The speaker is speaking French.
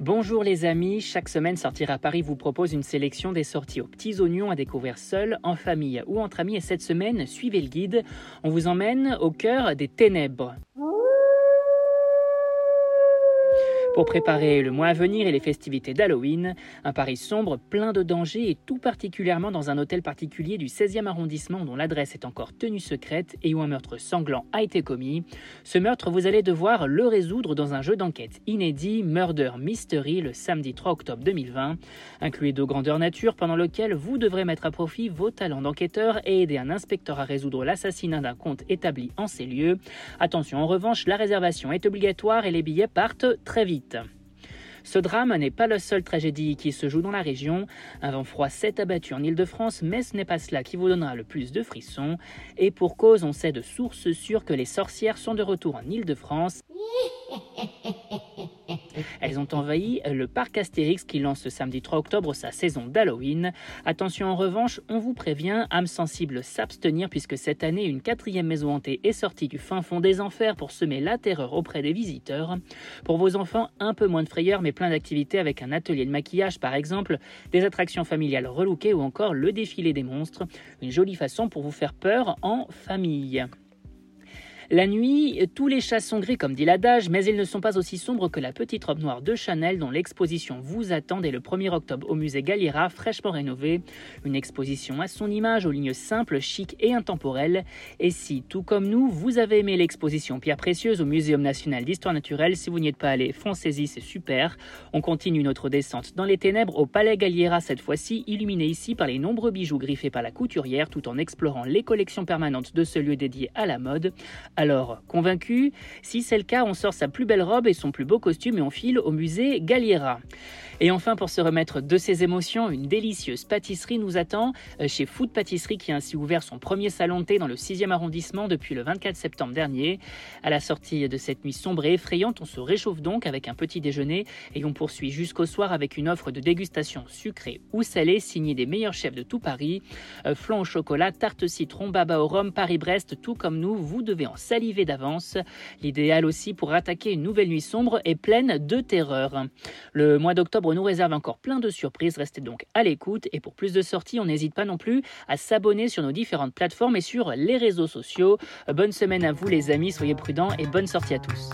Bonjour les amis, chaque semaine Sortir à Paris vous propose une sélection des sorties aux petits oignons à découvrir seul, en famille ou entre amis et cette semaine, suivez le guide, on vous emmène au cœur des ténèbres. Pour préparer le mois à venir et les festivités d'Halloween, un Paris sombre, plein de dangers et tout particulièrement dans un hôtel particulier du 16e arrondissement dont l'adresse est encore tenue secrète et où un meurtre sanglant a été commis. Ce meurtre, vous allez devoir le résoudre dans un jeu d'enquête inédit, Murder Mystery, le samedi 3 octobre 2020, inclus de grandeur nature pendant lequel vous devrez mettre à profit vos talents d'enquêteur et aider un inspecteur à résoudre l'assassinat d'un compte établi en ces lieux. Attention, en revanche, la réservation est obligatoire et les billets partent très vite. Ce drame n'est pas la seule tragédie qui se joue dans la région. Un vent froid s'est abattu en Ile-de-France, mais ce n'est pas cela qui vous donnera le plus de frissons. Et pour cause, on sait de sources sûres que les sorcières sont de retour en Ile-de-France. Elles ont envahi le parc Astérix qui lance ce samedi 3 octobre sa saison d'Halloween. Attention en revanche, on vous prévient, âme sensible s'abstenir puisque cette année une quatrième maison hantée est sortie du fin fond des enfers pour semer la terreur auprès des visiteurs. Pour vos enfants, un peu moins de frayeur mais plein d'activités avec un atelier de maquillage par exemple, des attractions familiales relookées ou encore le défilé des monstres. Une jolie façon pour vous faire peur en famille. La nuit, tous les chats sont gris comme dit l'adage, mais ils ne sont pas aussi sombres que la petite robe noire de Chanel dont l'exposition vous attend dès le 1er octobre au musée Galliera, fraîchement rénové. Une exposition à son image, aux lignes simples, chic et intemporelles. Et si, tout comme nous, vous avez aimé l'exposition Pierre Précieuse au Muséum national d'histoire naturelle, si vous n'y êtes pas allé, foncez-y, c'est super. On continue notre descente dans les ténèbres au Palais Galliera cette fois-ci, illuminé ici par les nombreux bijoux griffés par la couturière, tout en explorant les collections permanentes de ce lieu dédié à la mode. Alors, convaincu Si c'est le cas, on sort sa plus belle robe et son plus beau costume et on file au musée Galliera. Et enfin, pour se remettre de ses émotions, une délicieuse pâtisserie nous attend euh, chez Food Pâtisserie qui a ainsi ouvert son premier salon de thé dans le 6e arrondissement depuis le 24 septembre dernier. À la sortie de cette nuit sombre et effrayante, on se réchauffe donc avec un petit déjeuner et on poursuit jusqu'au soir avec une offre de dégustation sucrée ou salée signée des meilleurs chefs de tout Paris. Euh, flan au chocolat, tarte citron, baba au rhum, Paris-Brest, tout comme nous, vous devez en saliver d'avance. L'idéal aussi pour attaquer une nouvelle nuit sombre et pleine de terreur. Le mois d'octobre nous réserve encore plein de surprises. Restez donc à l'écoute et pour plus de sorties, on n'hésite pas non plus à s'abonner sur nos différentes plateformes et sur les réseaux sociaux. Bonne semaine à vous les amis, soyez prudents et bonne sortie à tous.